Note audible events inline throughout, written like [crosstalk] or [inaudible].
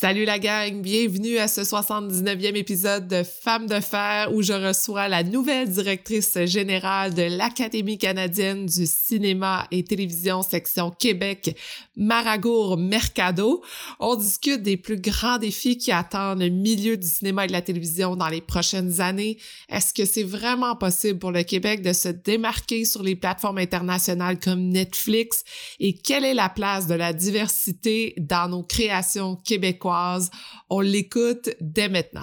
Salut la gang, bienvenue à ce 79e épisode de Femmes de fer où je reçois la nouvelle directrice générale de l'Académie canadienne du cinéma et télévision section Québec, Maragour Mercado. On discute des plus grands défis qui attendent le milieu du cinéma et de la télévision dans les prochaines années. Est-ce que c'est vraiment possible pour le Québec de se démarquer sur les plateformes internationales comme Netflix? Et quelle est la place de la diversité dans nos créations québécoises? On l'écoute dès maintenant.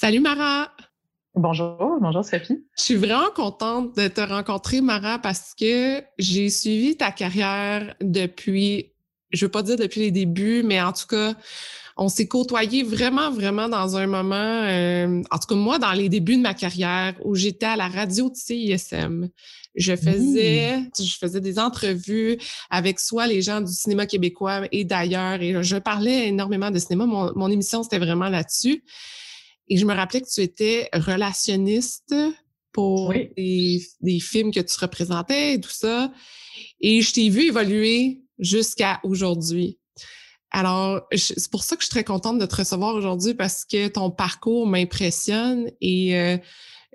Salut Mara! Bonjour, bonjour Sophie. Je suis vraiment contente de te rencontrer, Mara, parce que j'ai suivi ta carrière depuis, je veux pas dire depuis les débuts, mais en tout cas, on s'est côtoyé vraiment, vraiment dans un moment, euh, en tout cas moi, dans les débuts de ma carrière, où j'étais à la radio de CISM. Je faisais, je faisais des entrevues avec soit les gens du cinéma québécois et d'ailleurs, et je parlais énormément de cinéma. Mon, mon émission, c'était vraiment là-dessus. Et je me rappelais que tu étais relationniste pour des, films que tu représentais et tout ça. Et je t'ai vu évoluer jusqu'à aujourd'hui. Alors, c'est pour ça que je suis très contente de te recevoir aujourd'hui parce que ton parcours m'impressionne et euh,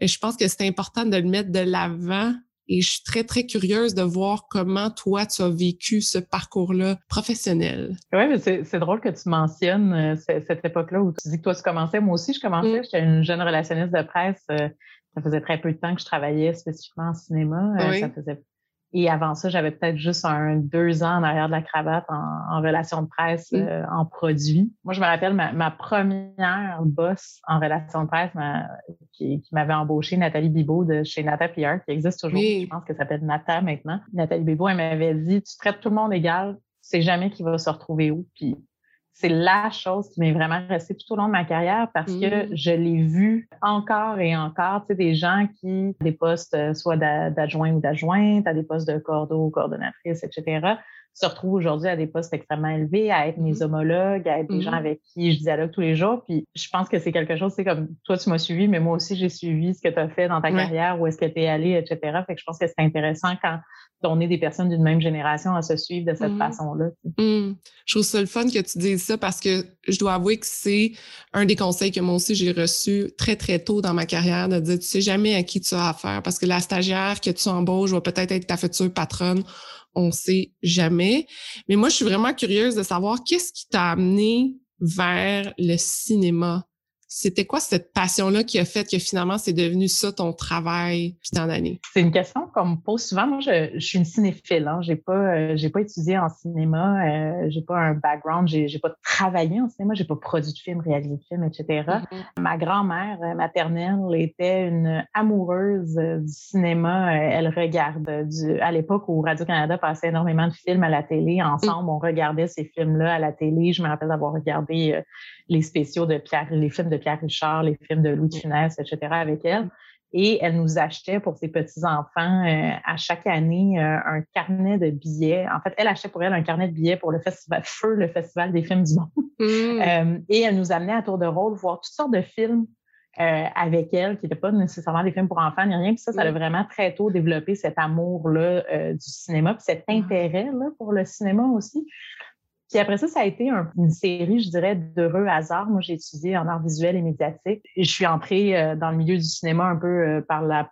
je pense que c'est important de le mettre de l'avant et je suis très, très curieuse de voir comment toi, tu as vécu ce parcours-là professionnel. Oui, mais c'est drôle que tu mentionnes euh, cette époque-là où tu dis que toi, tu commençais. Moi aussi, je commençais. Mm. J'étais une jeune relationniste de presse. Euh, ça faisait très peu de temps que je travaillais spécifiquement en cinéma. Euh, ça faisait et avant ça, j'avais peut-être juste un deux ans en arrière de la cravate en, relation de presse, mmh. euh, en produit. Moi, je me rappelle ma, première boss en relation de presse qui, m'avait embauché, Nathalie Bibot de chez Nata PR, qui existe toujours. Je pense que ça s'appelle Nata maintenant. Nathalie Bibot, elle m'avait dit, tu traites tout le monde égal, c'est jamais qui va se retrouver où. Puis c'est la chose qui m'est vraiment restée tout au long de ma carrière parce que mmh. je l'ai vu encore et encore, tu sais, des gens qui, des postes euh, soit d'adjoint ou d'adjointe, à des postes de cordeau, coordonnatrice, etc., se retrouvent aujourd'hui à des postes extrêmement élevés, à être mes mmh. homologues, à être des gens mmh. avec qui je dialogue tous les jours. Puis je pense que c'est quelque chose, c'est comme toi, tu m'as suivi, mais moi aussi, j'ai suivi ce que tu as fait dans ta carrière, où est-ce que tu es allé, etc. Fait que je pense que c'est intéressant quand on est des personnes d'une même génération à se suivre de cette mmh. façon-là. Je trouve ça le fun que tu dises ça parce que je dois avouer que c'est un des conseils que moi aussi j'ai reçu très, très tôt dans ma carrière de dire tu sais jamais à qui tu as affaire parce que la stagiaire que tu embauches va peut-être être ta future patronne on sait jamais. Mais moi, je suis vraiment curieuse de savoir qu'est-ce qui t'a amené vers le cinéma? C'était quoi cette passion-là qui a fait que finalement c'est devenu ça ton travail puis tant d'années? C'est une question qu'on me pose souvent. Moi, je, suis une cinéphile. Hein. J'ai pas, euh, j'ai pas étudié en cinéma. Euh, j'ai pas un background. J'ai, j'ai pas travaillé en cinéma. J'ai pas produit de films, réalisé de films, etc. Mm-hmm. Ma grand-mère euh, maternelle était une amoureuse du cinéma. Elle regarde du, à l'époque où Radio Canada passait énormément de films à la télé. Ensemble, on regardait ces films-là à la télé. Je me rappelle d'avoir regardé les spéciaux de Pierre, les films de Pierre Richard, les films de Louis de Funès, etc. avec elle. Et elle nous achetait pour ses petits-enfants euh, à chaque année euh, un carnet de billets. En fait, elle achetait pour elle un carnet de billets pour le festival Feu, le festival des films du monde. Mmh. [laughs] Euh, et elle nous amenait à tour de rôle voir toutes sortes de films avec elle, qui n'étaient pas nécessairement des films pour enfants ni rien. Puis ça, ça a mmh. vraiment très tôt développé cet amour-là du cinéma, puis cet mmh. intérêt-là pour le cinéma aussi. Puis après ça, ça a été une série, je dirais, d'heureux hasard. Moi, j'ai étudié en art visuel et médiatique. Et je suis entrée euh, dans le milieu du cinéma un peu euh, par la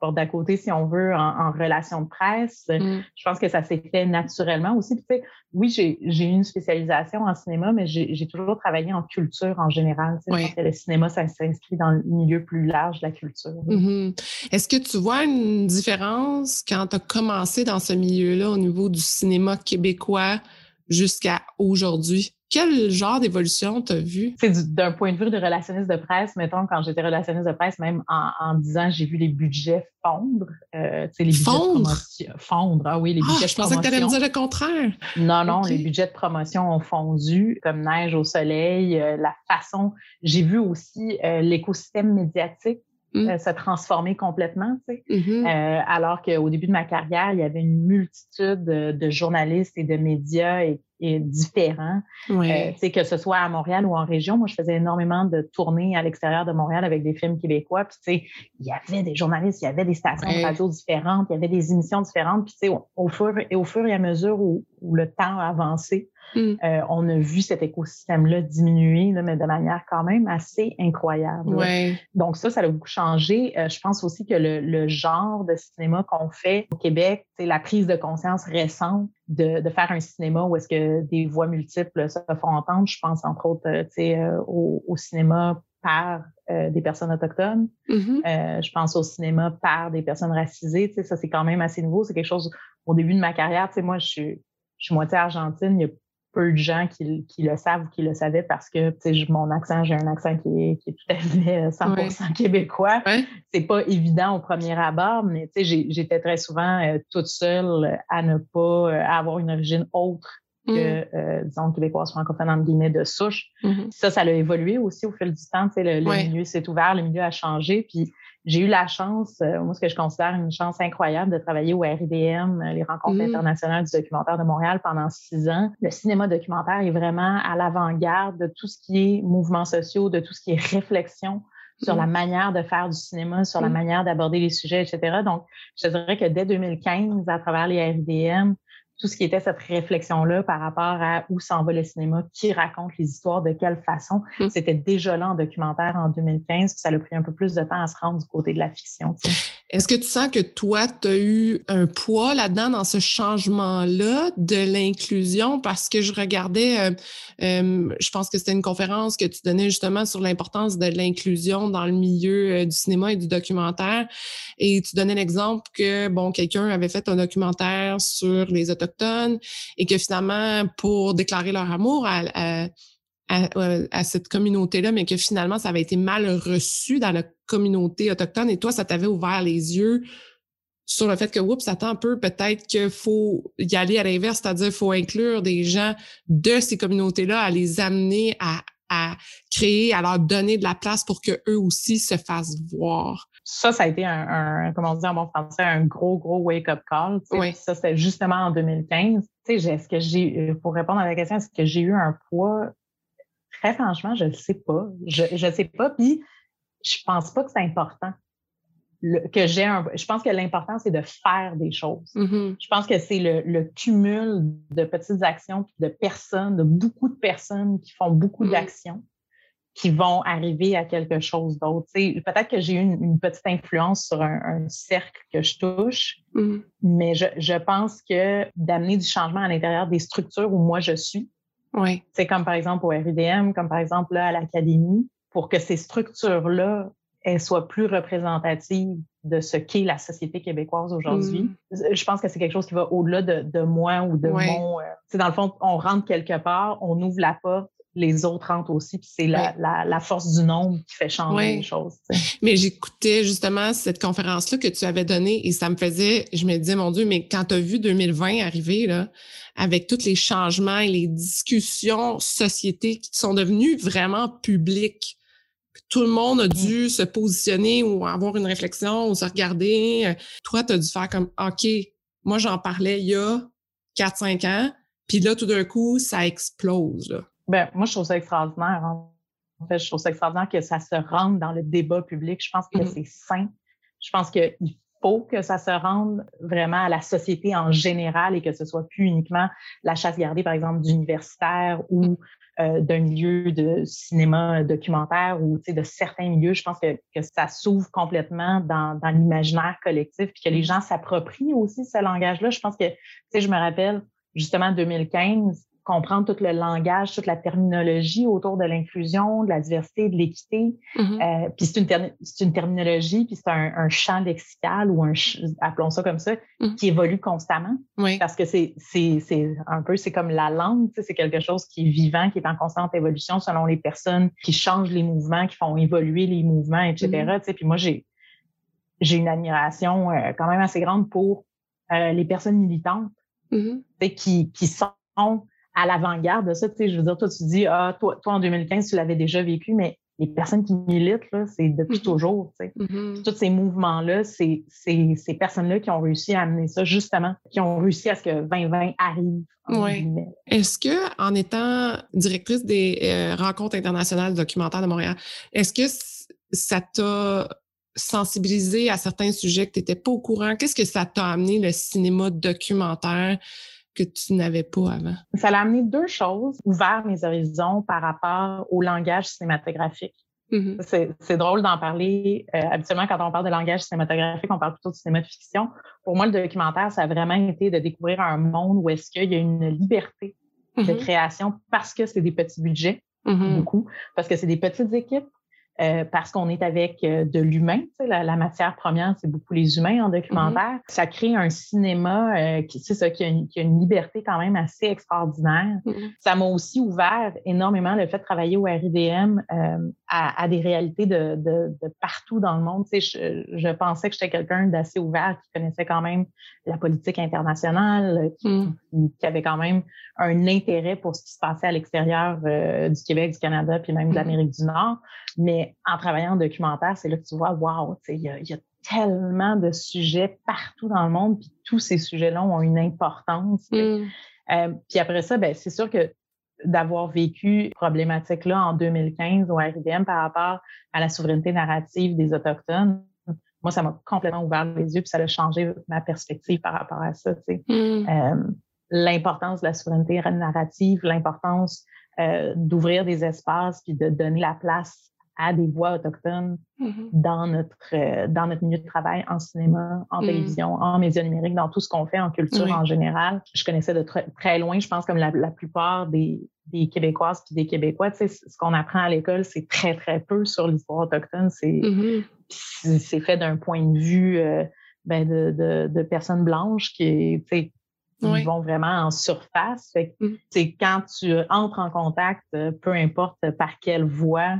porte d'à côté, si on veut, en, relation de presse. Mm. Je pense que ça s'est fait naturellement aussi. Puis, tu sais, oui, j'ai eu une spécialisation en cinéma, mais j'ai toujours travaillé en culture en général. Tu sais, le cinéma, ça s'inscrit dans le milieu plus large de la culture. Mm-hmm. Est-ce que tu vois une différence quand tu as commencé dans ce milieu-là au niveau du cinéma québécois jusqu'à aujourd'hui. Quel genre d'évolution t'as vu? C'est d'un point de vue de relationniste de presse, mettons, quand j'étais relationniste de presse, même en, en 10 ans, j'ai vu les budgets fondre. Euh, les budgets fondre? De fondre, ah oui, les ah, budgets je pensais que tu allais me dire le contraire. Non, non, les budgets de promotion ont fondu comme neige au soleil. Euh, la façon, j'ai vu aussi euh, l'écosystème médiatique Mm. Euh, se transformer complètement. Tu sais. Mm-hmm. euh, alors qu'au début de ma carrière, il y avait une multitude de, journalistes et de médias et, différents, euh, tu sais, que ce soit à Montréal ou en région. Moi, je faisais énormément de tournées à l'extérieur de Montréal avec des films québécois. Puis, tu sais, il y avait des journalistes, il y avait des stations de radio différentes, il y avait des émissions différentes. Puis, tu sais, au, fur, et au fur et à mesure où, où le temps a avancé, Mm. Euh, on a vu cet écosystème-là diminuer, mais de manière quand même assez incroyable. Donc ça, ça a beaucoup changé. Euh, je pense aussi que le, genre de cinéma qu'on fait au Québec, c'est la prise de conscience récente de, faire un cinéma où est-ce que des voix multiples se font entendre. Je pense entre autres euh, au, au, cinéma par des personnes autochtones. Mm-hmm. je pense au cinéma par des personnes racisées. Ça, c'est quand même assez nouveau. C'est quelque chose, au début de ma carrière, moi, je suis, je suis moitié argentine. Il y a peu de gens qui, le savent ou qui le savaient parce que mon accent, j'ai un accent qui est, tout à fait 100% euh, québécois. C'est pas évident au premier abord, mais j'étais très souvent euh, toute seule à ne pas euh, avoir une origine autre que, mmh. disons, québécoise francophone, entre guillemets, de souche. Mmh ça, ça a évolué aussi au fil du temps. Le, le milieu s'est ouvert, le milieu a changé. Puis j'ai eu la chance, euh, moi, ce que je considère une chance incroyable de travailler au RIDM, euh, les rencontres mmh. internationales du documentaire de Montréal pendant six ans. Le cinéma documentaire est vraiment à l'avant-garde de tout ce qui est mouvements sociaux, de tout ce qui est réflexion sur la mmh. manière de faire du cinéma, sur la mmh. manière d'aborder les sujets, etc. Donc, je dirais que dès 2015, à travers les RIDM, tout ce qui était cette réflexion-là par rapport à où s'en va le cinéma, qui raconte les histoires, de quelle façon. Mm. C'était déjà là en documentaire en 2015, puis ça a pris un peu plus de temps à se rendre du côté de la fiction. Est-ce que tu sens que toi, tu as eu un poids là-dedans dans ce changement-là de l'inclusion? Parce que je regardais, euh, euh, je pense que c'était une conférence que tu donnais justement sur l'importance de l'inclusion dans le milieu euh, du cinéma et du documentaire. Et tu donnais l'exemple que, bon, quelqu'un avait fait un documentaire sur les autochtones et que finalement, pour déclarer leur amour à, cette communauté-là, mais que finalement, ça avait été mal reçu dans la communauté autochtone et toi, ça t'avait ouvert les yeux sur le fait que, oups, attend un peu, peut-être qu'il faut y aller à l'inverse, c'est-à-dire faut inclure des gens de ces communautés-là, à les amener à, à créer, à leur donner de la place pour que eux aussi se fassent voir ça, ça a été un, comment on dit en bon français, un gros, gros wake-up call. Oui. Ça, c'était justement en 2015. Tu sais, est-ce que j'ai, euh, pour répondre à la question, est-ce que j'ai eu un poids? Très franchement, je ne sais pas. Je ne sais pas. Puis, je pense pas que c'est important. que j'ai un, je pense que l'important, c'est de faire des choses. Mm-hmm. Je pense que c'est le, le, cumul de petites actions, de personnes, de beaucoup de personnes qui font beaucoup mm. d'actions qui vont arriver à quelque chose d'autre. Peut-être que j'ai eu une, petite influence sur un, cercle que je touche, mm. mais je, je, pense que d'amener du changement à l'intérieur des structures où moi je suis, oui. c'est comme par exemple au RUDM, comme par exemple là, à l'Académie, pour que ces structures-là elles soient plus représentatives de ce qu'est la société québécoise aujourd'hui. Mm. Je pense que c'est quelque chose qui va au-delà de, de, moi ou de mon... Euh, dans le fond, on rentre quelque part, on ouvre la porte, les autres rentrent aussi. Puis c'est la, la, force du nombre qui fait changer les choses. Mais j'écoutais justement cette conférence-là que tu avais donnée et ça me faisait, je me disais, mon Dieu, mais quand tu as vu 2020 arriver, là, avec tous les changements et les discussions sociétés qui sont devenues vraiment publiques, tout le monde a dû mm. se positionner ou avoir une réflexion ou se regarder. Toi, tu as dû faire comme, OK, moi, j'en parlais il y a 4-5 ans, puis là, tout d'un coup, ça explose. Là. Ben, moi, je trouve ça extraordinaire. En fait, je trouve ça extraordinaire que ça se rende dans le débat public. Je pense que mm-hmm. c'est sain. Je pense qu'il faut que ça se rende vraiment à la société en général et que ce soit plus uniquement la chasse gardée, par exemple, d'universitaires ou euh, d'un milieu de cinéma documentaire ou de certains milieux. Je pense que, que ça s'ouvre complètement dans, dans l'imaginaire collectif puis que les gens s'approprient aussi ce langage-là. Je pense que, tu sais, je me rappelle justement 2015, comprendre tout le langage, toute la terminologie autour de l'inclusion, de la diversité, de l'équité. Mm-hmm. Euh, puis c'est une, une, terminologie, puis c'est un, champ lexical ou un, appelons ça comme ça, mm-hmm. qui évolue constamment. Oui. Parce que c'est un peu, c'est comme la langue, c'est quelque chose qui est vivant, qui est en constante évolution selon les personnes qui changent les mouvements, qui font évoluer les mouvements, etc. Mm-hmm. Puis moi, j'ai j'ai une admiration euh, quand même assez grande pour euh, les personnes militantes qui, qui sont à l'avant-garde de ça. Tu sais, je veux dire, toi, tu dis, ah, toi, toi, en 2015, tu l'avais déjà vécu, mais les personnes qui militent, là, c'est depuis mm-hmm. toujours. Tu sais. Mm-hmm. Tous ces mouvements-là, c'est ces personnes-là qui ont réussi à amener ça, justement, qui ont réussi à ce que 2020 arrive. Oui. Est-ce que, en étant directrice des euh, rencontres internationales documentaires de Montréal, est-ce que ça t'a sensibilisé à certains sujets que tu n'étais pas au courant? Qu'est-ce que ça t'a amené, le cinéma documentaire? Que tu n'avais pas avant? Ça a amené deux choses, ouvert mes horizons par rapport au langage cinématographique. Mm-hmm. C'est drôle d'en parler. Euh, habituellement, quand on parle de langage cinématographique, on parle plutôt de cinéma de fiction. Pour moi, le documentaire, ça a vraiment été de découvrir un monde où est-ce qu'il y a une liberté de mm-hmm. création parce que c'est des petits budgets, mm-hmm. beaucoup, parce que c'est des petites équipes, euh, parce qu'on est avec euh, de l'humain. La, la, matière première, c'est beaucoup les humains en documentaire. Mm-hmm. Ça crée un cinéma euh, qui, c'est ça, qui a, une, qui a, une, liberté quand même assez extraordinaire. Mm-hmm. Ça m'a aussi ouvert énormément le fait de travailler au RIDM euh, à, à, des réalités de, de, de, partout dans le monde. Je, je pensais que j'étais quelqu'un d'assez ouvert qui connaissait quand même la politique internationale, qui, mm. qui, avait quand même un intérêt pour ce qui se passait à l'extérieur du Québec, du Canada, puis même de mm-hmm. l'Amérique du Nord. Mais en travaillant en documentaire, c'est là que tu vois, wow, il y a, y a, tellement de sujets partout dans le monde, puis tous ces sujets-là ont une importance. Mm. Euh, puis après ça, ben, c'est sûr que d'avoir vécu problématique-là en 2015 au RIDM par rapport à la souveraineté narrative des Autochtones, moi, ça m'a complètement ouvert les yeux, puis ça a changé ma perspective par rapport à ça. Mm. Euh, l'importance de la souveraineté narrative, l'importance euh, d'ouvrir des espaces, puis de donner la place à des voix autochtones mm-hmm. dans notre euh, dans notre milieu de travail en cinéma, en mm. télévision, en médias numériques, dans tout ce qu'on fait en culture en général. Je connaissais de très, très loin, je pense comme la, la plupart des, des Québécoises puis des Québécois, tu sais, ce qu'on apprend à l'école, c'est très très peu sur l'histoire autochtone. C'est mm-hmm. c'est fait d'un point de vue euh, ben de, de, de, personnes blanches qui, tu sais, vont vraiment en surface. C'est mm. quand tu entres en contact, euh, peu importe par quelle voie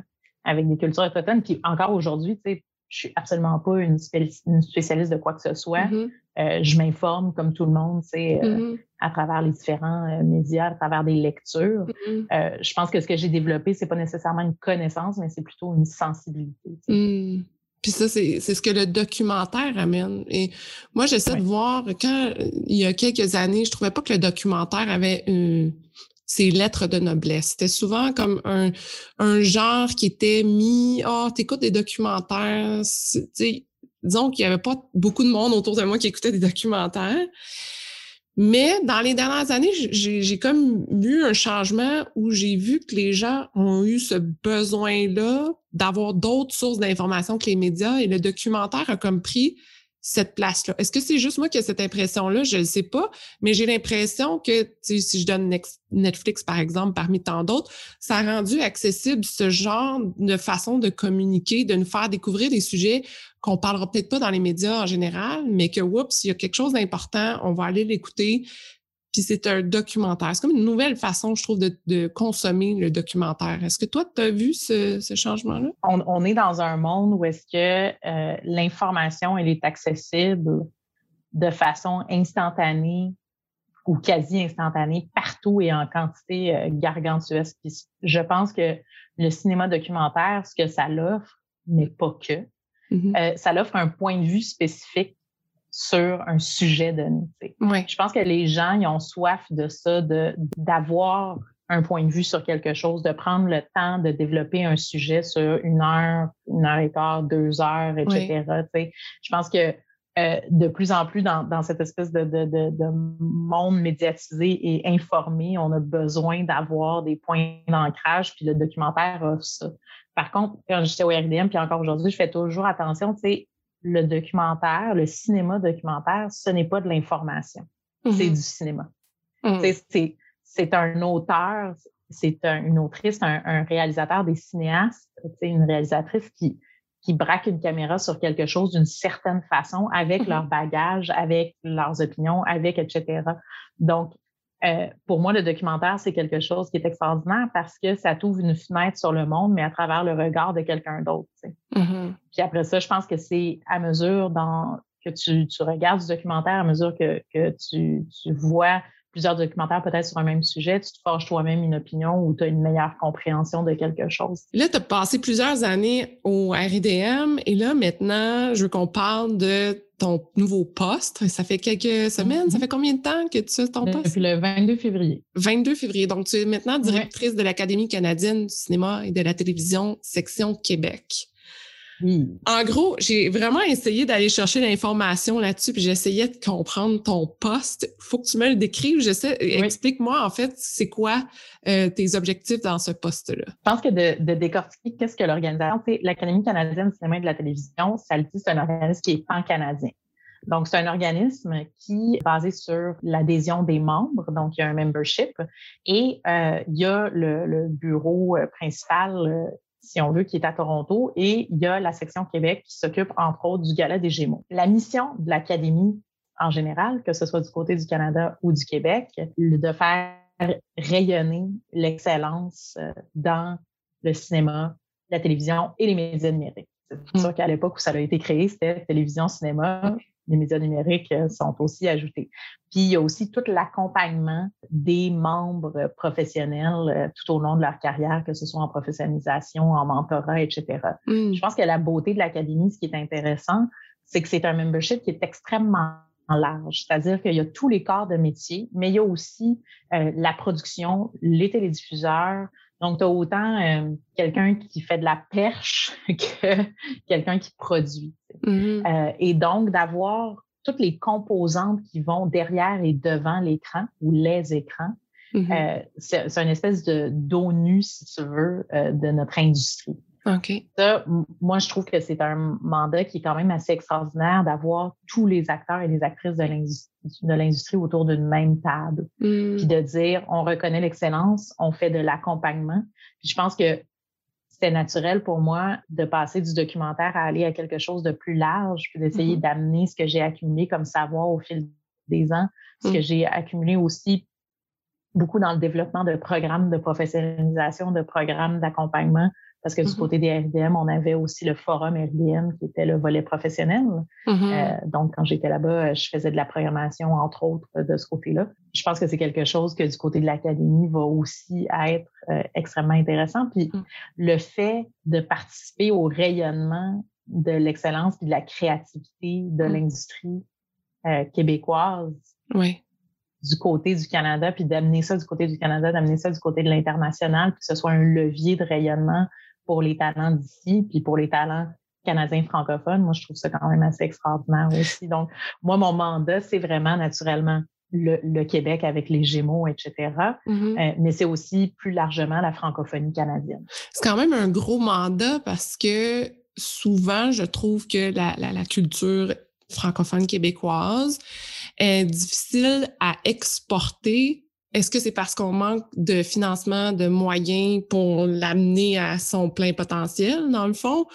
avec des cultures autochtones. Puis encore aujourd'hui, tu sais, je suis absolument pas une, spécialiste de quoi que ce soit. Mm-hmm. euh, je m'informe comme tout le monde, tu sais, euh, mm-hmm. à travers les différents euh, médias, à travers des lectures. Mm-hmm. je pense que ce que j'ai développé, c'est pas nécessairement une connaissance, mais c'est plutôt une sensibilité. Mm. Puis ça, c'est ce que le documentaire amène. Et moi, j'essaie de voir, quand il y a quelques années, je trouvais pas que le documentaire avait une ces lettres de noblesse. C'était souvent comme un, un genre qui était mis, ah, oh, t'écoutes des documentaires. Disons qu'il n'y avait pas beaucoup de monde autour de moi qui écoutait des documentaires. Mais dans les dernières années, j'ai comme vu un changement où j'ai vu que les gens ont eu ce besoin-là d'avoir d'autres sources d'informations que les médias et le documentaire a comme pris cette place-là? Est-ce que c'est juste moi qui ai cette impression-là? Je ne sais pas, mais j'ai l'impression que si je donne Netflix, par exemple, parmi tant d'autres, ça a rendu accessible ce genre de façon de communiquer, de nous faire découvrir des sujets qu'on parlera peut-être pas dans les médias en général, mais que, oups, il y a quelque chose d'important, on va aller l'écouter, puis c'est un documentaire. C'est comme une nouvelle façon, je trouve, de, consommer le documentaire. Est-ce que toi, tu as vu ce, changement-là? On, est dans un monde où est-ce que euh, l'information, elle est accessible de façon instantanée ou quasi instantanée partout et en quantité euh, gargantuesque. je pense que le cinéma documentaire, ce que ça l'offre, mais pas que, mm-hmm. euh, ça l'offre un point de vue spécifique sur un sujet donné. Oui. Je pense que les gens, ils ont soif de ça, de d'avoir un point de vue sur quelque chose, de prendre le temps de développer un sujet sur une heure, une heure et quart, deux heures, etc. Je pense que euh, de plus en plus dans, dans cette espèce de, de, de, de, monde médiatisé et informé, on a besoin d'avoir des points d'ancrage, puis le documentaire offre ça. Par contre, quand j'étais au RDM, puis encore aujourd'hui, je fais toujours attention, tu sais, le documentaire, le cinéma documentaire, ce n'est pas de l'information. C'est mm-hmm. du cinéma. Mm-hmm. c'est un auteur, c'est une autrice, un, réalisateur, des cinéastes, une réalisatrice qui, qui braque une caméra sur quelque chose d'une certaine façon, avec mm-hmm. leur bagage, avec leurs opinions, avec etc. Donc, euh, pour moi, le documentaire, c'est quelque chose qui est extraordinaire parce que ça t'ouvre une fenêtre sur le monde, mais à travers le regard de quelqu'un d'autre. Mm-hmm. Puis après ça, je pense que c'est à mesure dans, que tu, tu, regardes du documentaire, à mesure que, que tu, tu vois plusieurs documentaires peut-être sur un même sujet, tu te forges toi-même une opinion ou tu as une meilleure compréhension de quelque chose. Là, tu as passé plusieurs années au RIDM et là, maintenant, je veux qu'on parle de ton nouveau poste. Ça fait quelques semaines. Ça mm-hmm. fait combien de temps que tu as ton poste? Depuis le 22 février. 22 février. Donc, tu es maintenant directrice de l'Académie canadienne du cinéma et de la télévision, section Québec. En gros, j'ai vraiment essayé d'aller chercher l'information là-dessus, puis j'essayais de comprendre ton poste. Faut que tu me le décrives. Je sais, explique-moi en fait, c'est quoi euh, tes objectifs dans ce poste-là? Je pense que de, décortiquer qu'est-ce que l'organisation, c'est l'Académie canadienne du cinéma et de la télévision, ça le dit, c'est un organisme qui est pan-canadien. Donc, c'est un organisme qui est basé sur l'adhésion des membres, donc il y a un membership, et euh, il y a le, le bureau euh, principal si on veut, qui est à Toronto, et il y a la section Québec qui s'occupe, entre autres, du Gala des Gémeaux. La mission de l'Académie en général, que ce soit du côté du Canada ou du Québec, de faire rayonner l'excellence euh, dans le cinéma, la télévision et les médias numériques. C'est sûr mmh. qu'à l'époque où ça a été créé, c'était télévision, cinéma, les médias numériques euh, sont aussi ajoutés. Puis il y a aussi tout l'accompagnement des membres professionnels euh, tout au long de leur carrière, que ce soit en professionnalisation, en mentorat, etc. Mm. Je pense que la beauté de l'académie, ce qui est intéressant, c'est que c'est un membership qui est extrêmement large, c'est-à-dire qu'il y a tous les corps de métier, mais il y a aussi euh, la production, les télédiffuseurs, donc, tu as autant euh, quelqu'un qui fait de la perche [laughs] que quelqu'un qui produit. Mm-hmm. Euh, et donc, d'avoir toutes les composantes qui vont derrière et devant l'écran ou les écrans, mm-hmm. euh, c'est une espèce de d'ONU, si tu veux, de notre industrie. OK. Ça, moi, je trouve que c'est un mandat qui est quand même assez extraordinaire d'avoir tous les acteurs et les actrices de l'industrie autour d'une même table. Hmm. Puis de dire, on reconnaît l'excellence, on fait de l'accompagnement. Puis je pense que c'était naturel pour moi de passer du documentaire à aller à quelque chose de plus large, puis d'essayer mm-hmm. d'amener ce que j'ai accumulé comme savoir au fil des ans, ce que mm. j'ai accumulé aussi beaucoup dans le développement de programmes de professionnalisation, de programmes d'accompagnement, parce que du mm-hmm. côté des RDM, on avait aussi le forum RDM qui était le volet professionnel. Mm-hmm. Euh, donc, quand j'étais là-bas, je faisais de la programmation, entre autres, de ce côté-là. Je pense que c'est quelque chose que du côté de l'académie va aussi être euh, extrêmement intéressant. Puis mm. le fait de participer au rayonnement de l'excellence et de la créativité de mm. l'industrie euh, québécoise. Oui du côté du Canada, puis d'amener ça du côté du Canada, d'amener ça du côté de l'international, que ce soit un levier de rayonnement pour les talents d'ici, puis pour les talents canadiens francophones. Moi, je trouve ça quand même assez extraordinaire aussi. Donc, moi, mon mandat, c'est vraiment naturellement le, Québec avec les Gémeaux, etc. Mm-hmm. Euh, mais c'est aussi plus largement la francophonie canadienne. C'est quand même un gros mandat parce que souvent, je trouve que la, la culture francophone québécoise est difficile à exporter est-ce que c'est parce qu'on manque de financement, de moyens pour l'amener à son plein potentiel, dans le fond?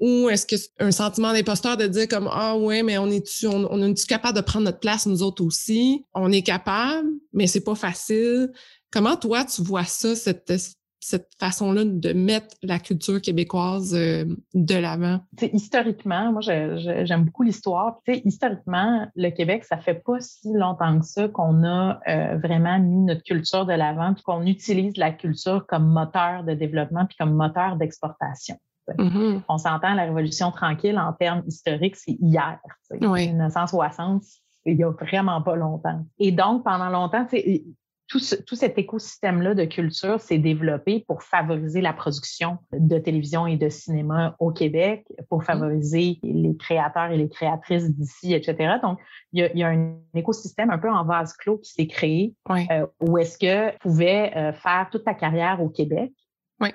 Ou est-ce que c'est un sentiment d'imposteur de dire comme Ah ouais, mais on est-tu on, on est capable de prendre notre place, nous autres aussi? On est capable, mais c'est pas facile. Comment toi, tu vois ça, cette, cette façon-là de mettre la culture québécoise euh, de l'avant? Historiquement, moi, j'aime beaucoup l'histoire. Historiquement, le Québec, ça fait pas si longtemps que ça qu'on a euh, vraiment mis notre culture de l'avant, puis qu'on utilise la culture comme moteur de développement, puis comme moteur d'exportation. Mm-hmm. On s'entend la Révolution tranquille en termes historiques, c'est hier. Oui. 1960, il y a vraiment pas longtemps. Et donc, pendant longtemps, tout, cet écosystème-là de culture s'est développé pour favoriser la production de télévision et de cinéma au Québec, pour mmh. favoriser les créateurs et les créatrices d'ici, etc. Donc, il y, a, un écosystème un peu en vase clos qui s'est créé, euh, où est-ce que tu pouvais euh, faire toute ta carrière au Québec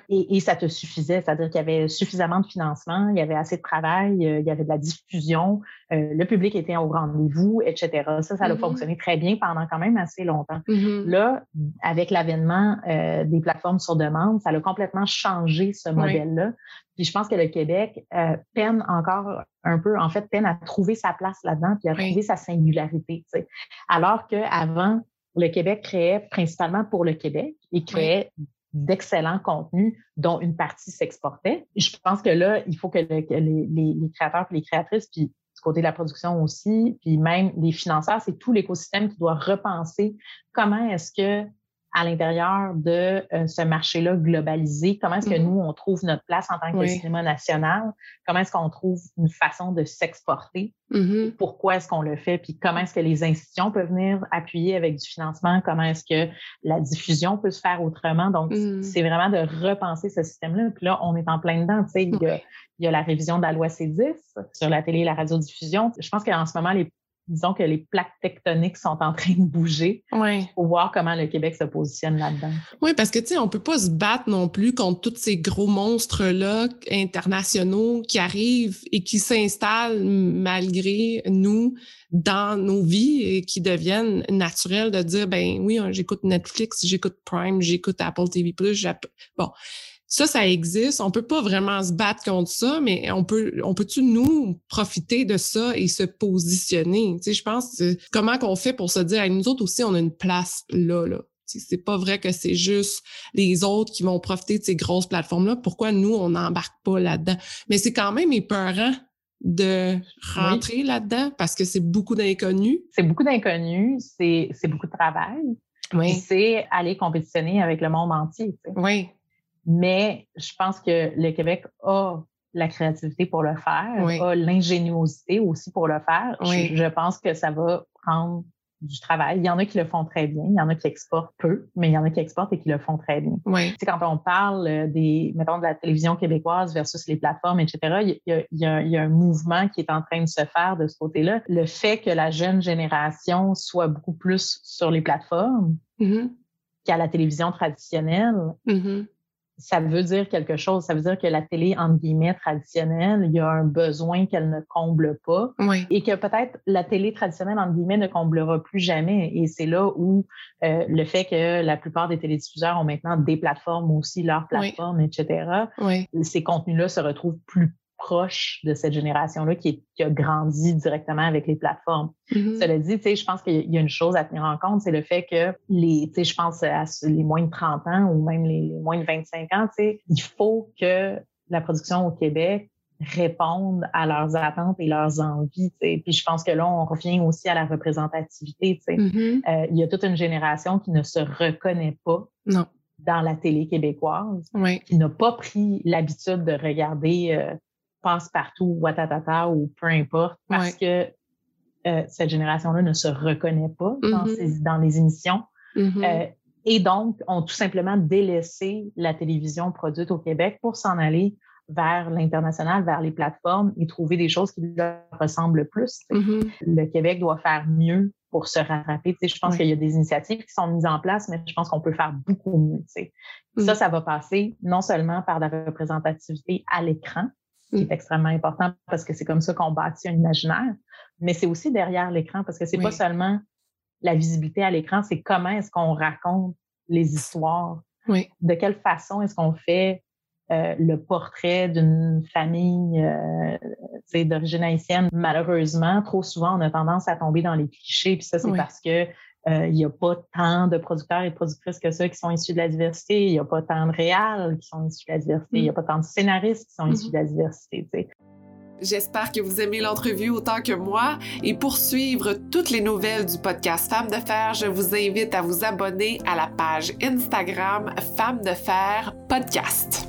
Et, ça te suffisait, c'est-à-dire qu'il y avait suffisamment de financement, il y avait assez de travail, euh, il y avait de la diffusion, euh, le public était au rendez-vous, etc. Ça, ça a mm-hmm. fonctionné très bien pendant quand même assez longtemps. Mm-hmm. Là, avec l'avènement euh, des plateformes sur demande, ça a complètement changé ce modèle-là. Puis je pense que le Québec peine encore un peu, en fait, peine à trouver sa place là-dedans, puis à trouver sa singularité. Alors qu'avant, le Québec créait principalement pour le Québec et créait d'excellents contenus dont une partie s'exportait. Je pense que là, il faut que, les, créateurs et les créatrices, puis du côté de la production aussi, puis même les financeurs, c'est tout l'écosystème qui doit repenser comment est-ce que à l'intérieur de euh, ce marché-là globalisé? Comment est-ce que mm-hmm. nous, on trouve notre place en tant que cinéma national? Comment est-ce qu'on trouve une façon de s'exporter? Mm-hmm. Pourquoi est-ce qu'on le fait? Puis comment est-ce que les institutions peuvent venir appuyer avec du financement? Comment est-ce que la diffusion peut se faire autrement? Donc, mm-hmm. c'est vraiment de repenser ce système-là. Puis là, on est en plein dedans. Tu sais, il, y a, il y a la révision de la loi C10 sur la télé et la radiodiffusion. Je pense qu'en ce moment, les disons que les plaques tectoniques sont en train de bouger pour voir comment le Québec se positionne là-dedans. Oui, parce que, tu sais, on peut pas se battre non plus contre tous ces gros monstres-là internationaux qui arrivent et qui s'installent malgré nous dans nos vies et qui deviennent naturels de dire, ben oui, j'écoute Netflix, j'écoute Prime, j'écoute Apple TV+, bon ça, ça existe. On peut pas vraiment se battre contre ça, mais on peut, on peut-tu nous profiter de ça et se positionner? Tu sais, je pense, comment qu'on fait pour se dire, nous autres aussi, on a une place là, là. C'est pas vrai que c'est juste les autres qui vont profiter de ces grosses plateformes-là. Pourquoi nous, on n'embarque pas là-dedans? Mais c'est quand même épeurant de rentrer là-dedans parce que c'est beaucoup d'inconnus. C'est beaucoup d'inconnus, c'est beaucoup de travail. Oui. C'est aller compétitionner avec le monde entier. Oui. Mais je pense que le Québec a la créativité pour le faire, a l'ingéniosité aussi pour le faire. Je, pense que ça va prendre du travail. Il y en a qui le font très bien, il y en a qui exportent peu, mais il y en a qui exportent et qui le font très bien. Oui. Tu quand on parle euh, des, mettons, de la télévision québécoise versus les plateformes, etc., il y, a, un mouvement qui est en train de se faire de ce côté-là. Le fait que la jeune génération soit beaucoup plus sur les plateformes mm-hmm. qu'à la télévision traditionnelle, mm-hmm ça veut dire quelque chose. Ça veut dire que la télé, entre guillemets, traditionnelle, il y a un besoin qu'elle ne comble pas. Et que peut-être la télé traditionnelle, entre guillemets, ne comblera plus jamais. Et c'est là où euh, le fait que la plupart des télédiffuseurs ont maintenant des plateformes aussi, leurs plateformes, etc., ces contenus-là se retrouvent plus proche de cette génération-là qui, a grandi directement avec les plateformes. Mm-hmm. Cela dit, je pense qu'il y a une chose à tenir en compte, c'est le fait que les, je pense à les moins de 30 ans ou même les, moins de 25 ans, il faut que la production au Québec réponde à leurs attentes et leurs envies. Puis je pense que là, on revient aussi à la représentativité. Mm-hmm. Euh, il y a toute une génération qui ne se reconnaît pas dans la télé québécoise, qui n'a pas pris l'habitude de regarder euh, passe-partout, watatata ou peu importe, parce que euh, cette génération-là ne se reconnaît pas dans, mm-hmm. les émissions. Mm-hmm. Euh, et donc, ont tout simplement délaissé la télévision produite au Québec pour s'en aller vers l'international, vers les plateformes et trouver des choses qui leur ressemblent plus. Mm-hmm. Le Québec doit faire mieux pour se rattraper. je pense qu'il y a des initiatives qui sont mises en place, mais je pense qu'on peut faire beaucoup mieux. Ça, ça va passer non seulement par la représentativité à l'écran, qui est mm. extrêmement important parce que c'est comme ça qu'on bâtit un imaginaire. Mais c'est aussi derrière l'écran parce que c'est pas seulement la visibilité à l'écran, c'est comment est-ce qu'on raconte les histoires. De quelle façon est-ce qu'on fait euh, le portrait d'une famille euh, d'origine haïtienne? Malheureusement, trop souvent, on a tendance à tomber dans les clichés. Puis ça, c'est parce que il n'y a pas tant de producteurs et de productrices que ça qui sont issus de la diversité. Il n'y a pas tant de réals qui sont issus de la diversité. Il n'y a mm. pas tant de scénaristes qui sont issus de la diversité. J'espère que vous aimez l'entrevue autant que moi. Et pour suivre toutes les nouvelles du podcast Femmes de Fer, je vous invite à vous abonner à la page Instagram Femmes de Fer Podcast.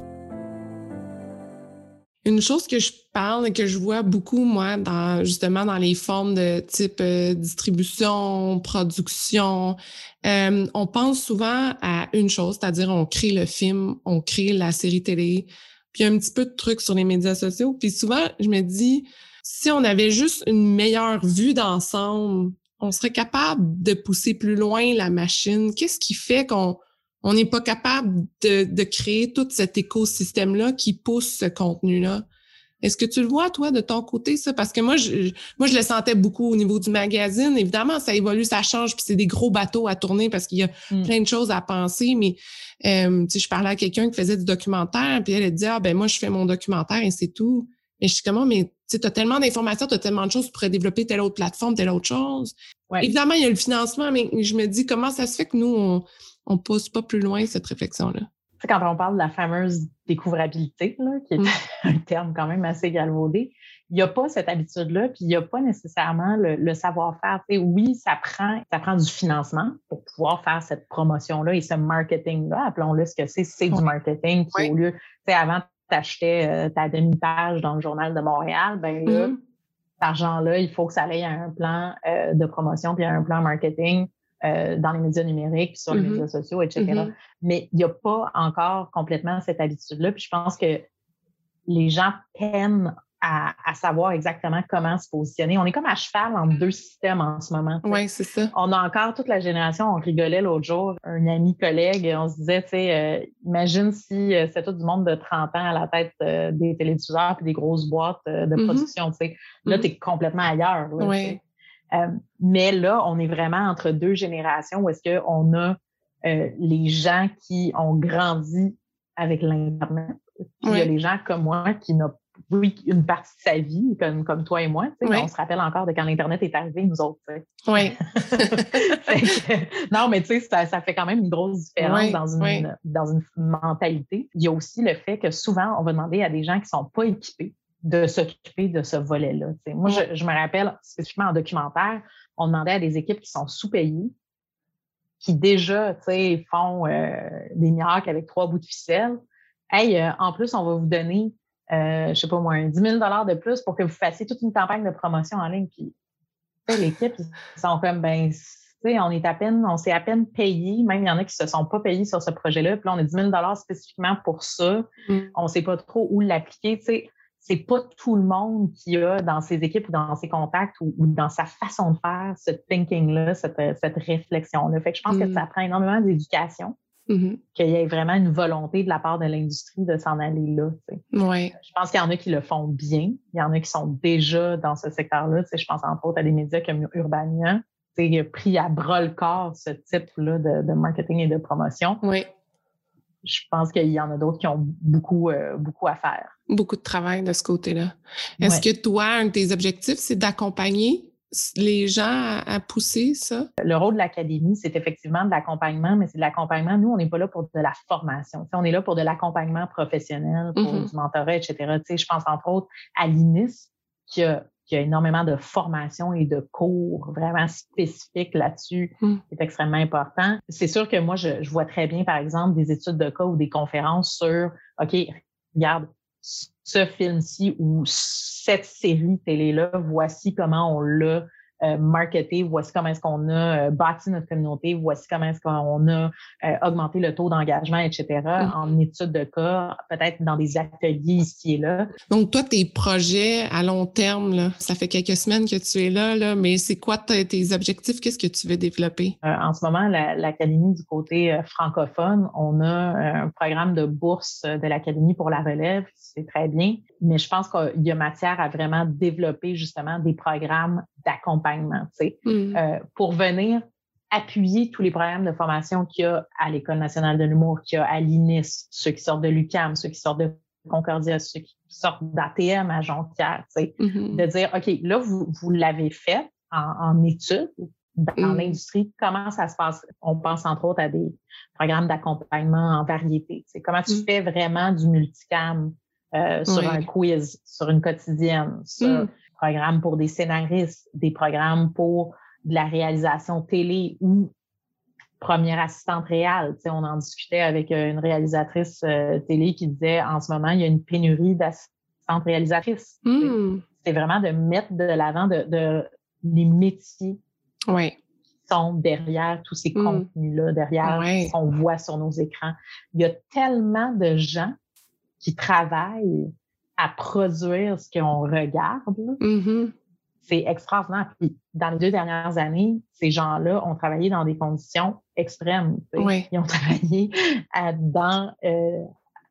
Une chose que je parle et que je vois beaucoup, moi, dans, justement dans les formes de type euh, distribution, production, euh, on pense souvent à une chose, c'est-à-dire on crée le film, on crée la série télé, puis un petit peu de trucs sur les médias sociaux. Puis souvent, je me dis, si on avait juste une meilleure vue d'ensemble, on serait capable de pousser plus loin la machine. Qu'est-ce qui fait qu'on on n'est pas capable de, de créer tout cet écosystème-là qui pousse ce contenu-là. Est-ce que tu le vois, toi, de ton côté, ça? Parce que moi, je, moi, je le sentais beaucoup au niveau du magazine. Évidemment, ça évolue, ça change, puis c'est des gros bateaux à tourner parce qu'il y a mm. plein de choses à penser. Mais, euh, tu sais, je parlais à quelqu'un qui faisait du documentaire, puis elle, elle disait, ah, ben, moi, je fais mon documentaire et c'est tout. Mais je suis comment, mais tu as tellement d'informations, tu as tellement de choses, tu pourrais développer telle autre plateforme, telle autre chose. Évidemment, il y a le financement, mais je me dis, comment ça se fait que nous, on, on pousse pas plus loin cette réflexion-là? quand on parle de la fameuse découvrabilité, qui est mm. [laughs] un terme quand même assez galvaudé, il n'y a pas cette habitude-là, puis il n'y a pas nécessairement le, savoir-faire. Oui, ça prend, ça prend du financement pour pouvoir faire cette promotion-là et ce marketing-là, appelons-le ce que c'est, c'est du marketing qui, au lieu, avant, tu achetais euh, ta demi-page dans le Journal de Montréal, ben là, mm-hmm. cet argent-là, il faut que ça aille à un plan euh, de promotion puis à un plan marketing euh, dans les médias numériques, sur les mm-hmm. médias sociaux, etc. Mm-hmm. Mais il n'y a pas encore complètement cette habitude-là. Puis je pense que les gens peinent à, savoir exactement comment se positionner. On est comme à cheval entre deux systèmes en ce moment. Oui, c'est ça. On a encore toute la génération, on rigolait l'autre jour, un ami collègue, on se disait, tu sais, euh, imagine si euh, c'était tout du monde de 30 ans à la tête des téléviseurs et des grosses boîtes de mm-hmm. production, tu sais. Là, tu es complètement ailleurs. oui. Euh, mais là, on est vraiment entre deux générations où est-ce qu'on a euh, les gens qui ont grandi avec l'Internet, puis il y a les gens comme moi qui n'ont oui, une partie de sa vie, comme, comme toi et moi. On se rappelle encore de quand l'Internet est arrivé, nous autres. Oui. [laughs] non, mais tu sais, ça, ça, fait quand même une grosse différence dans, une, dans une mentalité. Il y a aussi le fait que souvent, on va demander à des gens qui ne sont pas équipés de s'occuper de ce volet-là. Moi, je, me rappelle spécifiquement en documentaire, on demandait à des équipes qui sont sous-payées, qui déjà font euh, des miracles avec trois bouts de ficelle. Hey, euh, en plus, on va vous donner, euh, je sais pas moi, 10 000 de plus pour que vous fassiez toute une campagne de promotion en ligne. Puis l'équipe, ils sont comme, ben, on est à peine, on s'est à peine payé, même il y en a qui se sont pas payés sur ce projet-là, puis là, on a 10 000 spécifiquement pour ça. Mm. On ne sait pas trop où l'appliquer c'est pas tout le monde qui a dans ses équipes ou dans ses contacts ou, dans sa façon de faire ce thinking-là, cette, réflexion-là. Fait que je pense que mm. ça prend énormément d'éducation. Mm-hmm. Qu'il y ait vraiment une volonté de la part de l'industrie de s'en aller là. Ouais. Je pense qu'il y en a qui le font bien. Il y en a qui sont déjà dans ce secteur-là. Je pense entre autres à des médias comme Urbania, qui a pris à bras le corps ce type-là de, de, marketing et de promotion. Oui je pense qu'il y en a d'autres qui ont beaucoup, euh, beaucoup à faire. Beaucoup de travail de ce côté-là. Est-ce que toi, un de tes objectifs, c'est d'accompagner les gens à, pousser ça? Le rôle de l'académie, c'est effectivement de l'accompagnement, mais c'est de l'accompagnement. Nous, on n'est pas là pour de la formation. on est là pour de l'accompagnement professionnel, pour mm-hmm. du mentorat, etc. je pense entre autres à l'INIS, qui a a énormément de formations et de cours vraiment spécifiques là-dessus, mm. c'est extrêmement important. C'est sûr que moi, je, je, vois très bien, par exemple, des études de cas ou des conférences sur, OK, regarde, ce film-ci ou cette série télé-là, voici comment on l'a euh, marketer, voici comment est-ce qu'on a euh, bâti notre communauté, voici comment est-ce qu'on a euh, augmenté le taux d'engagement, etc., mm-hmm. en études de cas, peut-être dans des ateliers ici et là. Donc, toi, tes projets à long terme, là, ça fait quelques semaines que tu es là, là mais c'est quoi tes objectifs? Qu'est-ce que tu veux développer? en ce moment, l'Académie du côté francophone, on a un programme de bourse de l'Académie pour la relève, c'est très bien, mais je pense qu'il y a matière à vraiment développer justement des programmes d'accompagnement, tu sais, mm. euh, pour venir appuyer tous les programmes de formation qu'il y a à l'École nationale de l'humour, qu'il y a à l'INIS, ceux qui sortent de l'UCAM, ceux qui sortent de Concordia, ceux qui sortent d'ATM à Jonquière, tu sais, mm-hmm. de dire, OK, là, vous, vous l'avez fait en, études, dans mm. l'industrie, comment ça se passe? On pense entre autres à des programmes d'accompagnement en variété. C'est comment tu mm. fais vraiment du multicam euh, sur un quiz, sur une quotidienne, sur programmes pour des scénaristes, des programmes pour de la réalisation télé ou première assistante réelle. Tu sais, on en discutait avec euh, une réalisatrice euh, télé qui disait en ce moment, il y a une pénurie d'assistantes réalisatrices. Hmm. C'est vraiment de mettre de l'avant de, de, les métiers qui sont derrière tous ces hmm. contenus-là, derrière ce qu'on voit sur nos écrans. Il y a tellement de gens qui travaillent à produire ce qu'on regarde. Mm-hmm. c'est extraordinaire. Puis, dans les deux dernières années, ces gens-là ont travaillé dans des conditions extrêmes. Ils ont [laughs] travaillé à, dans, euh,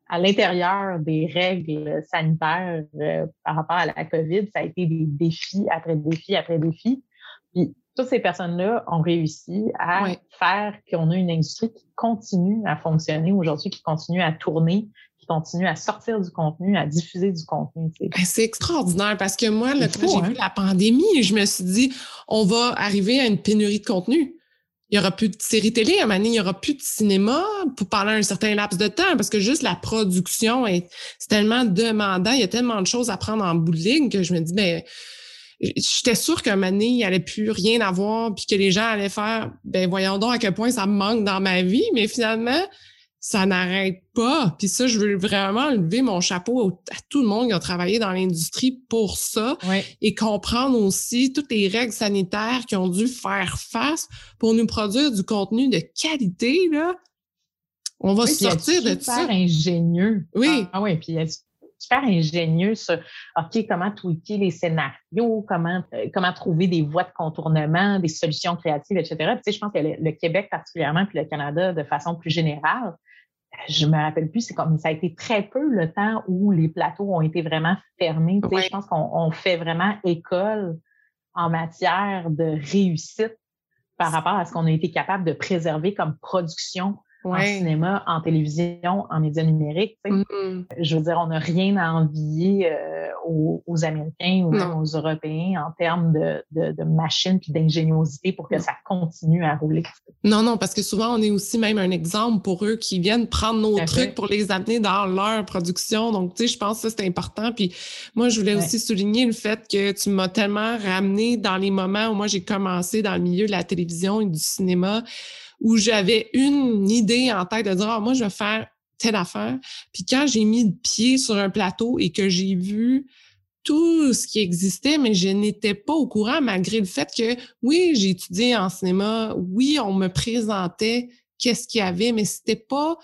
à l'intérieur des règles sanitaires euh, par rapport à la COVID. Ça a été des défis après défis après défis. Puis, toutes ces personnes-là ont réussi à faire qu'on a une industrie qui continue à fonctionner aujourd'hui, qui continue à tourner, continue à sortir du contenu, à diffuser du contenu. Ben, c'est extraordinaire parce que moi, là, quand j'ai hein? vu la pandémie, je me suis dit, on va arriver à une pénurie de contenu. Il n'y aura plus de séries télé, à un moment il n'y aura plus de cinéma pour parler un certain laps de temps parce que juste la production est, tellement demandant, il y a tellement de choses à prendre en bout de ligne que je me dis, ben, j'étais sûre qu'un moment donné, il n'y allait plus rien avoir puis que les gens allaient faire, ben, voyons donc à quel point ça me manque dans ma vie, mais finalement, ça n'arrête pas. Puis ça, je veux vraiment lever mon chapeau à tout le monde qui a travaillé dans l'industrie pour ça et comprendre aussi toutes les règles sanitaires qui ont dû faire face pour nous produire du contenu de qualité. Là. On va sortir de ça. super ingénieux? Oui. Ah, oui, puis il super ingénieux sur OK, comment tweaker les scénarios, comment, euh, comment trouver des voies de contournement, des solutions créatives, etc. Puis, tu sais, je pense que le, Québec particulièrement, puis le Canada de façon plus générale, je me rappelle plus, c'est comme ça a été très peu le temps où les plateaux ont été vraiment fermés. Je pense qu'on fait vraiment école en matière de réussite par rapport à ce qu'on a été capable de préserver comme production en cinéma, en télévision, en médias numériques. Mm-hmm. Je veux dire, on n'a rien à envier euh, aux, Américains ou aux Européens en termes de, de, de machines et d'ingéniosité pour que ça continue à rouler. Non, non, parce que souvent, on est aussi même un exemple pour eux qui viennent prendre nos trucs pour les amener dans leur production. Donc, tu sais, je pense que c'est important. Puis moi, je voulais aussi souligner le fait que tu m'as tellement ramené dans les moments où moi, j'ai commencé dans le milieu de la télévision et du cinéma où j'avais une idée en tête de dire, ah, moi, je vais faire telle affaire. Puis quand j'ai mis le pied sur un plateau et que j'ai vu tout ce qui existait, mais je n'étais pas au courant malgré le fait que, oui, j'ai étudié en cinéma, oui, on me présentait qu'est-ce qu'il y avait, mais c'était pas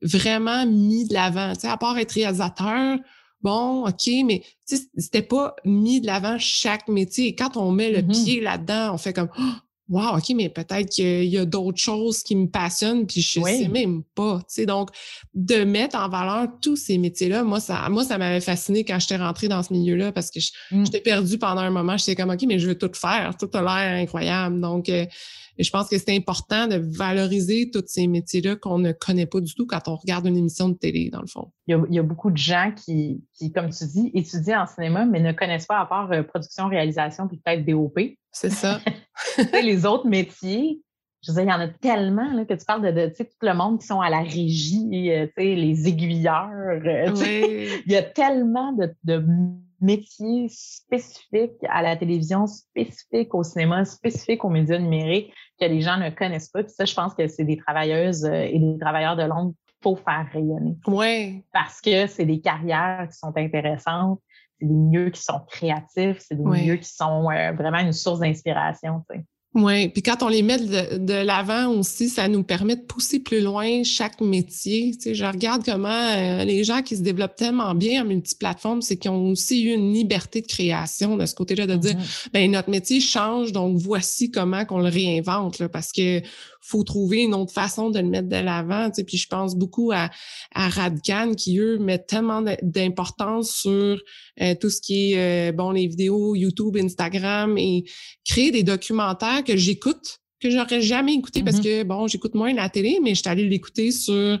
vraiment mis de l'avant. Tu sais, à part être réalisateur, bon, OK, mais c'était pas mis de l'avant chaque métier. Et quand on met le mm-hmm. pied là-dedans, on fait comme, oh, wow, OK, mais peut-être qu'il y a d'autres choses qui me passionnent, puis je sais même pas. Tu sais, donc, de mettre en valeur tous ces métiers-là, moi, ça, moi, ça m'avait fasciné quand j'étais rentrée dans ce milieu-là parce que mmh. j'étais perdue pendant un moment. J'étais comme, OK, mais je veux tout faire. Tout a l'air incroyable. Donc, euh, je pense que c'est important de valoriser tous ces métiers-là qu'on ne connaît pas du tout quand on regarde une émission de télé, dans le fond. Il y a, beaucoup de gens qui, qui, comme tu dis, étudient en cinéma, mais ne connaissent pas à part euh, production, réalisation, puis peut-être DOP. C'est ça. [laughs] les autres métiers, je veux dire, il y en a tellement là, que tu parles de, de tout le monde qui sont à la régie, euh, les aiguilleurs. Euh, [laughs] il y a tellement de, de, métiers spécifiques à la télévision, spécifiques au cinéma, spécifiques aux médias numériques que les gens ne connaissent pas. Puis ça, je pense que c'est des travailleuses euh, et des travailleurs de l'ombre qu'il faut faire rayonner. Oui. Parce que c'est des carrières qui sont intéressantes c'est des milieux qui sont créatifs, c'est des milieux qui sont euh, vraiment une source d'inspiration. Tu sais. Oui, puis quand on les met de, l'avant aussi, ça nous permet de pousser plus loin chaque métier. Tu sais, je regarde comment euh, les gens qui se développent tellement bien en multiplateforme, c'est qu'ils ont aussi eu une liberté de création de ce côté-là, de dire, ben notre métier change, donc voici comment qu'on le réinvente, là, parce que faut trouver une autre façon de le mettre de l'avant. Tu sais, puis je pense beaucoup à, à Radcan qui, eux, mettent tellement d'importance sur euh, tout ce qui est, euh, bon, les vidéos YouTube, Instagram et créer des documentaires que j'écoute, que j'aurais jamais écouté parce mm-hmm. que, bon, j'écoute moins la télé, mais j'étais allée l'écouter sur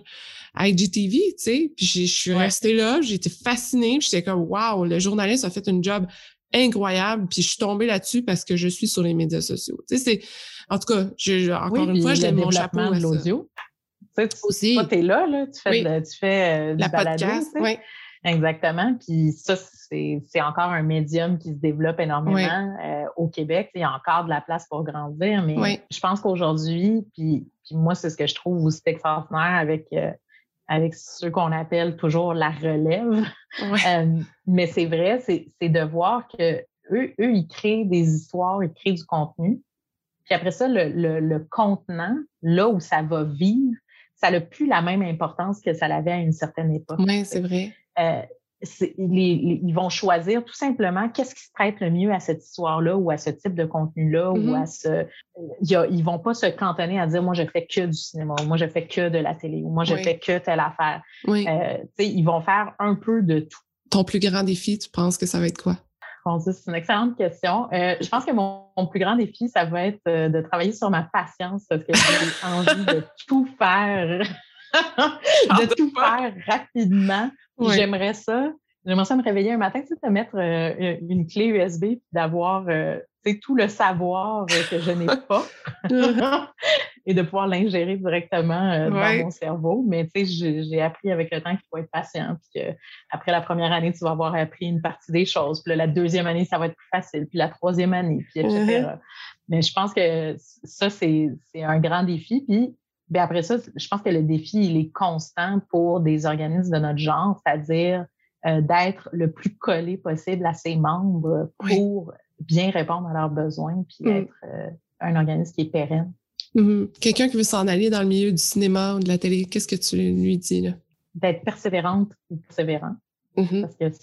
IGTV, tu sais, puis je suis restée là, j'étais fascinée, j'étais comme, wow, le journaliste a fait une job incroyable, puis je suis tombée là-dessus parce que je suis sur les médias sociaux. Tu sais, c'est en tout cas, je, encore une fois, je lève mon chapeau à l'audio. Tu sais, aussi. Toi, es là, là, tu fais, tu fais euh, du La podcast, oui. Exactement. Puis ça, c'est encore un médium qui se développe énormément euh, au Québec. Il y a encore de la place pour grandir, mais je pense qu'aujourd'hui, puis, puis, moi, c'est ce que je trouve aussi extraordinaire avec, euh, avec ceux qu'on appelle toujours la relève. mais c'est vrai, c'est de voir que eux, eux, ils créent des histoires, ils créent du contenu. Puis après ça, le, contenant, là où ça va vivre, ça n'a plus la même importance que ça l'avait à une certaine époque. Oui, c'est vrai. Euh, ils vont choisir tout simplement qu'est-ce qui se prête le mieux à cette histoire-là ou à ce type de contenu-là ou mm-hmm. à ce. ils vont pas se cantonner à dire moi je fais que du cinéma, moi je fais que de la télé ou moi je fais que telle affaire. Euh, ils vont faire un peu de tout. Ton plus grand défi, tu penses que ça va être quoi? c'est une excellente question. Euh, je pense que mon, plus grand défi, ça va être de travailler sur ma patience parce que j'ai [laughs] envie de tout faire, [laughs] de tout faire rapidement J'aimerais ça. J'aimerais ça me réveiller un matin, tu sais, de mettre euh, une clé USB et d'avoir euh, tout le savoir euh, que je n'ai pas [laughs] et de pouvoir l'ingérer directement dans mon cerveau. Mais tu sais, j'ai appris avec le temps qu'il faut être patient. Puis après la première année, tu vas avoir appris une partie des choses. Puis la deuxième année, ça va être plus facile. Puis la troisième année, puis etc. Uh-huh. Mais je pense que ça, c'est un grand défi. Puis Bien après ça, je pense que le défi, il est constant pour des organismes de notre genre, c'est-à-dire euh, d'être le plus collé possible à ses membres pour bien répondre à leurs besoins, puis mm. être euh, un organisme qui est pérenne. Mm-hmm. Quelqu'un qui veut s'en aller dans le milieu du cinéma ou de la télé, qu'est-ce que tu lui dis là? D'être persévérante ou persévérant. Mm-hmm. Parce que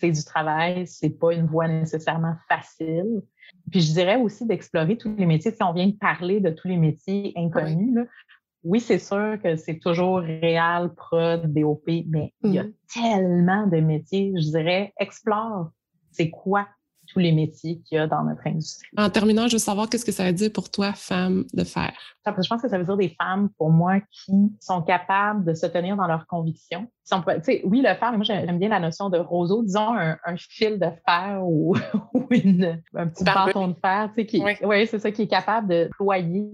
c'est du travail, c'est pas une voie nécessairement facile. Puis je dirais aussi d'explorer tous les métiers. Si on vient de parler de tous les métiers inconnus, oui, c'est sûr que c'est toujours réel, prod, DOP, mais il y a mm. tellement de métiers. Je dirais, explore. C'est quoi tous les métiers qu'il y a dans notre industrie. En terminant, je veux savoir qu'est-ce que ça veut dire pour toi, femme de fer? Je pense que ça veut dire des femmes, pour moi, qui sont capables de se tenir dans leurs convictions. oui, le fer, mais moi, j'aime bien la notion de roseau, disons un, fil de fer ou, [laughs] une, un petit bâton de fer, qui, oui, c'est ça, qui est capable de ployer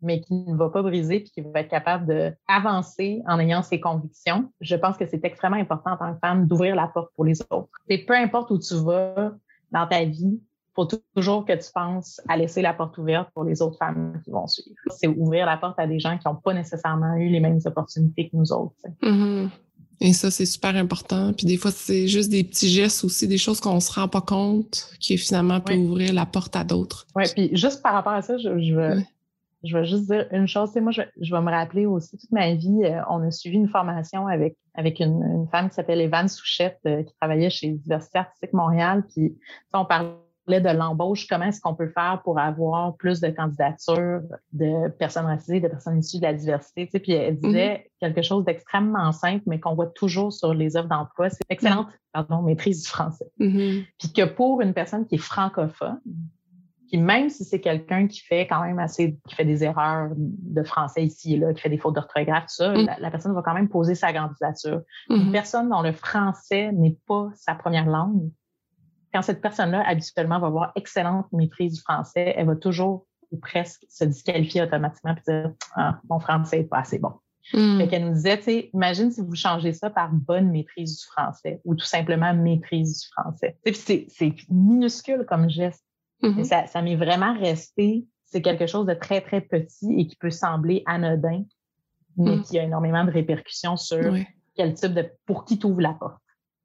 mais qui ne va pas briser puis qui va être capable d'avancer en ayant ses convictions. Je pense que c'est extrêmement important en tant que femme d'ouvrir la porte pour les autres. Et peu importe où tu vas, dans ta vie, faut toujours que tu penses à laisser la porte ouverte pour les autres femmes qui vont suivre. C'est ouvrir la porte à des gens qui n'ont pas nécessairement eu les mêmes opportunités que nous autres. Mm-hmm. Et ça, c'est super important. Puis des fois, c'est juste des petits gestes aussi, des choses qu'on se rend pas compte, qui finalement peuvent ouvrir la porte à d'autres. Oui, puis juste par rapport à ça, je, veux, je veux juste dire une chose. moi, je, je, vais me rappeler aussi toute ma vie, euh, on a suivi une formation avec, avec une, une femme qui s'appelle Evan Souchette, euh, qui travaillait chez Diversité Artistique Montréal. Puis, on parlait de l'embauche, comment est-ce qu'on peut faire pour avoir plus de candidatures de personnes racisées, de personnes issues de la diversité. Tu sais, puis elle disait mm-hmm. quelque chose d'extrêmement simple, mais qu'on voit toujours sur les offres d'emploi, c'est excellente pardon, maîtrise du français. Mm-hmm. Puis que pour une personne qui est francophone, puis même si c'est quelqu'un qui fait quand même assez, qui fait des erreurs de français ici et là, qui fait des fautes d'orthographe, tout ça, mm. la, personne va quand même poser sa candidature. Une mm-hmm. personne dont le français n'est pas sa première langue, quand cette personne-là, habituellement, va avoir excellente maîtrise du français, elle va toujours ou presque se disqualifier automatiquement et dire ah, mon français n'est pas assez bon. Mm. Fait qu'elle nous disait, tu sais, imagine si vous changez ça par bonne maîtrise du français ou tout simplement maîtrise du français. C'est minuscule comme geste, Mm-hmm. Ça, m'est vraiment resté. C'est quelque chose de très, très petit et qui peut sembler anodin, mais mm. qui a énormément de répercussions sur quel type de. pour qui t'ouvre la porte.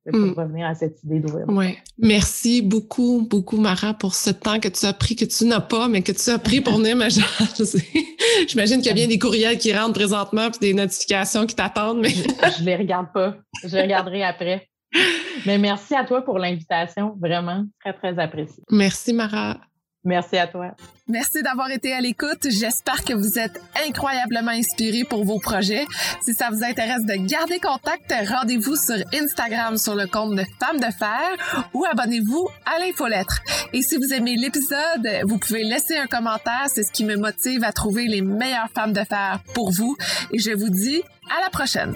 Pour mm. revenir à cette idée d'ouvrir. Oui. Merci beaucoup, beaucoup, Mara, pour ce temps que tu as pris, que tu n'as pas, mais que tu as pris pour venir me [laughs] J'imagine qu'il y a bien des courriels qui rentrent présentement puis des notifications qui t'attendent, mais. je les regarde pas. Je les regarderai après. Mais merci à toi pour l'invitation, vraiment très, très apprécié. Merci, Mara. Merci à toi. Merci d'avoir été à l'écoute. J'espère que vous êtes incroyablement inspirés pour vos projets. Si ça vous intéresse de garder contact, rendez-vous sur Instagram sur le compte de Femmes de Fer ou abonnez-vous à l'infolettre. Et si vous aimez l'épisode, vous pouvez laisser un commentaire. C'est ce qui me motive à trouver les meilleures femmes de fer pour vous. Et je vous dis à la prochaine.